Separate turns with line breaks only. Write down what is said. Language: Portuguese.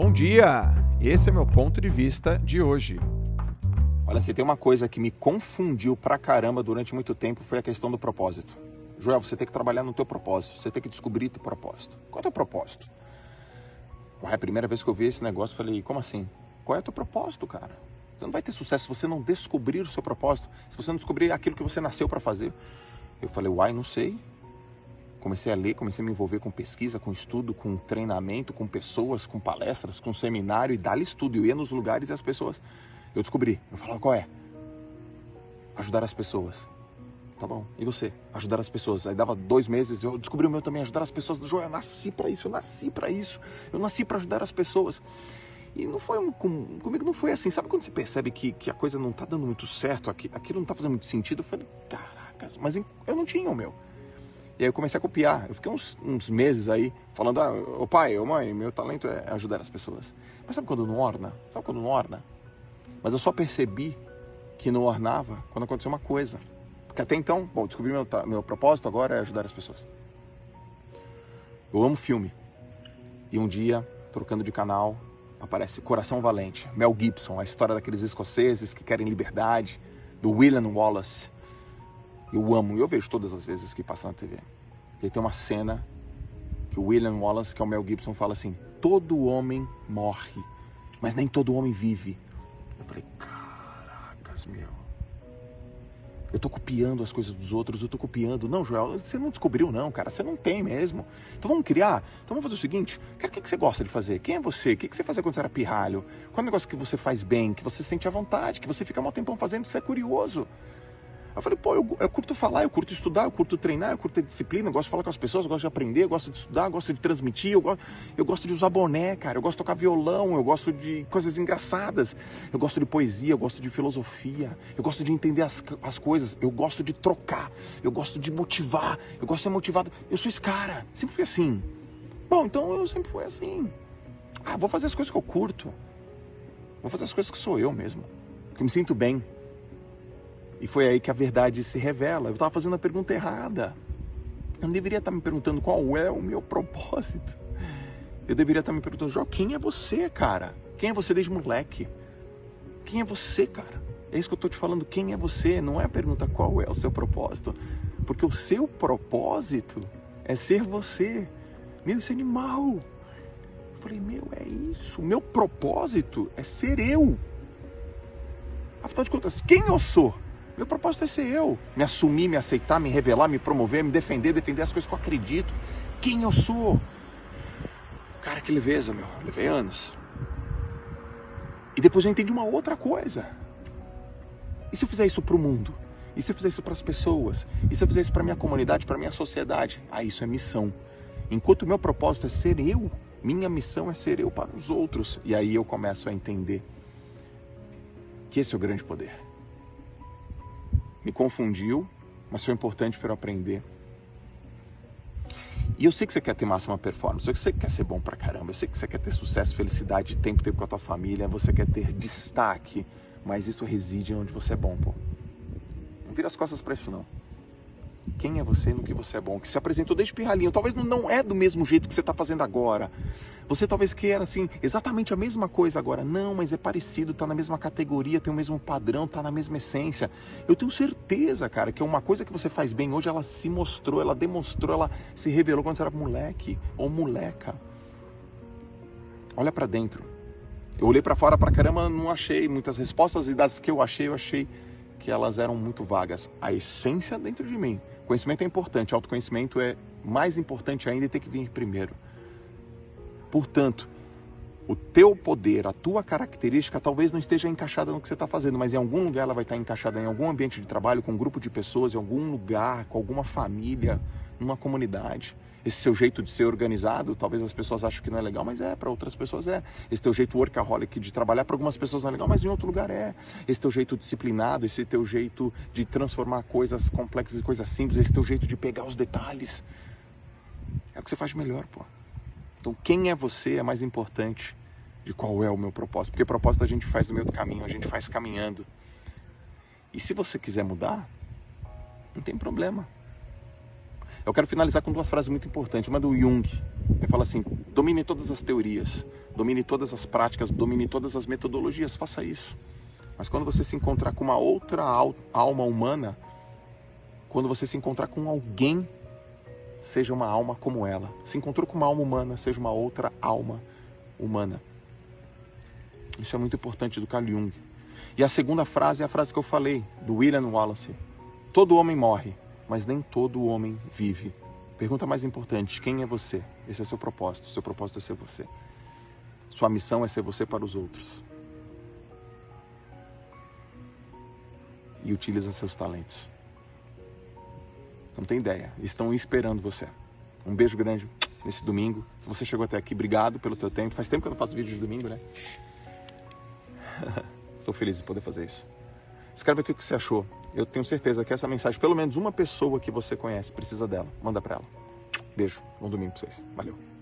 Bom dia! Esse é meu ponto de vista de hoje.
Olha, se tem uma coisa que me confundiu pra caramba durante muito tempo foi a questão do propósito. Joel, você tem que trabalhar no teu propósito, você tem que descobrir teu propósito. Qual é o teu propósito? Ué, a primeira vez que eu vi esse negócio, eu falei, como assim? Qual é o teu propósito, cara? Você não vai ter sucesso se você não descobrir o seu propósito, se você não descobrir aquilo que você nasceu para fazer. Eu falei, uai, não sei. Comecei a ler, comecei a me envolver com pesquisa, com estudo, com treinamento, com pessoas, com palestras, com seminário e dali estudo. Eu ia nos lugares e as pessoas. Eu descobri. Eu falava, qual é? Ajudar as pessoas. Tá bom. E você? Ajudar as pessoas. Aí dava dois meses, eu descobri o meu também, ajudar as pessoas. João, eu nasci para isso, eu nasci para isso. Eu nasci para ajudar as pessoas. E não foi um, com, comigo não foi assim. Sabe quando você percebe que, que a coisa não tá dando muito certo, aquilo não tá fazendo muito sentido? Eu falei, caracas, mas eu não tinha o meu. E aí eu comecei a copiar. Eu fiquei uns, uns meses aí falando, ah, ô pai, ô mãe, meu talento é ajudar as pessoas. Mas sabe quando não orna? Sabe quando não orna? Mas eu só percebi que não ornava quando aconteceu uma coisa. Porque até então, bom, descobri meu, meu propósito agora é ajudar as pessoas. Eu amo filme. E um dia, trocando de canal, aparece Coração Valente, Mel Gibson, a história daqueles escoceses que querem liberdade, do William Wallace. Eu amo, eu vejo todas as vezes que passa na TV. E tem uma cena que o William Wallace, que é o Mel Gibson, fala assim: todo homem morre, mas nem todo homem vive. Eu falei, caracas, meu. Eu tô copiando as coisas dos outros, eu tô copiando. Não, Joel, você não descobriu, não, cara. Você não tem mesmo. Então vamos criar. Então vamos fazer o seguinte: cara, o que, que você gosta de fazer? Quem é você? O que, que você fazia quando você era pirralho? Qual é o negócio que você faz bem, que você sente à vontade, que você fica mal tempão fazendo, que você é curioso? Eu falei, pô, eu, eu, curto falar, eu curto estudar, eu curto treinar, eu curto ter disciplina, eu gosto de falar com as pessoas, eu gosto de aprender, eu gosto de estudar, eu gosto de transmitir, eu gosto, eu gosto de usar boné, cara, eu gosto de tocar violão, eu gosto de coisas engraçadas, eu gosto de poesia, eu gosto de filosofia, eu gosto de entender as, as coisas, eu gosto de trocar, eu gosto de motivar, eu gosto de ser motivado. Eu sou esse cara, sempre fui assim. Bom, então eu sempre fui assim. Ah, vou fazer as coisas que eu curto. Vou fazer as coisas que sou eu mesmo. Que me sinto bem. E foi aí que a verdade se revela. Eu estava fazendo a pergunta errada. Eu não deveria estar me perguntando qual é o meu propósito. Eu deveria estar me perguntando, Jó, quem é você, cara? Quem é você desde moleque? Quem é você, cara? É isso que eu estou te falando. Quem é você? Não é a pergunta qual é o seu propósito. Porque o seu propósito é ser você. Meu, esse animal. Eu falei, meu, é isso. O meu propósito é ser eu. Afinal de contas, quem eu sou? Meu propósito é ser eu, me assumir, me aceitar, me revelar, me promover, me defender, defender as coisas que eu acredito. Quem eu sou? Cara, que leveza, meu. Levei anos. E depois eu entendi uma outra coisa. E se eu fizer isso para o mundo? E se eu fizer isso para as pessoas? E se eu fizer isso para minha comunidade, para minha sociedade? Ah, isso é missão. Enquanto o meu propósito é ser eu, minha missão é ser eu para os outros. E aí eu começo a entender que esse é o grande poder me confundiu, mas foi importante para eu aprender. E eu sei que você quer ter máxima performance, eu sei que você quer ser bom pra caramba, eu sei que você quer ter sucesso, felicidade, tempo, tempo com a tua família, você quer ter destaque, mas isso reside onde você é bom, pô. Não vira as costas para isso não quem é você, no que você é bom, que se apresentou desde pirralhinho. Talvez não é do mesmo jeito que você está fazendo agora. Você talvez queira, assim, exatamente a mesma coisa agora. Não, mas é parecido, está na mesma categoria, tem o mesmo padrão, está na mesma essência. Eu tenho certeza, cara, que uma coisa que você faz bem hoje, ela se mostrou, ela demonstrou, ela se revelou quando você era moleque ou moleca. Olha para dentro. Eu olhei para fora para caramba, não achei muitas respostas e das que eu achei, eu achei que elas eram muito vagas. A essência dentro de mim Conhecimento é importante, autoconhecimento é mais importante ainda e tem que vir primeiro. Portanto, o teu poder, a tua característica talvez não esteja encaixada no que você está fazendo, mas em algum lugar ela vai estar encaixada em algum ambiente de trabalho, com um grupo de pessoas, em algum lugar, com alguma família, numa comunidade esse seu jeito de ser organizado, talvez as pessoas achem que não é legal, mas é, para outras pessoas é. Esse teu jeito workaholic de trabalhar, para algumas pessoas não é legal, mas em outro lugar é. Esse teu jeito disciplinado, esse teu jeito de transformar coisas complexas em coisas simples, esse teu jeito de pegar os detalhes. É o que você faz melhor, pô. Então, quem é você é mais importante de qual é o meu propósito. Porque propósito a gente faz no meio do caminho, a gente faz caminhando. E se você quiser mudar, não tem problema. Eu quero finalizar com duas frases muito importantes. Uma do Jung, Ele fala assim: domine todas as teorias, domine todas as práticas, domine todas as metodologias, faça isso. Mas quando você se encontrar com uma outra alma humana, quando você se encontrar com alguém, seja uma alma como ela. Se encontrou com uma alma humana, seja uma outra alma humana. Isso é muito importante do Carl Jung. E a segunda frase é a frase que eu falei, do William Wallace. Todo homem morre, mas nem todo homem vive. Pergunta mais importante: quem é você? Esse é seu propósito. Seu propósito é ser você. Sua missão é ser você para os outros. E utiliza seus talentos. Não tem ideia. Estão esperando você. Um beijo grande nesse domingo. Se você chegou até aqui, obrigado pelo teu tempo. Faz tempo que eu não faço vídeo de domingo, né? Estou feliz de poder fazer isso. Escreve aqui o que você achou. Eu tenho certeza que essa mensagem, pelo menos uma pessoa que você conhece, precisa dela. Manda para ela. Beijo. Bom domingo para vocês. Valeu.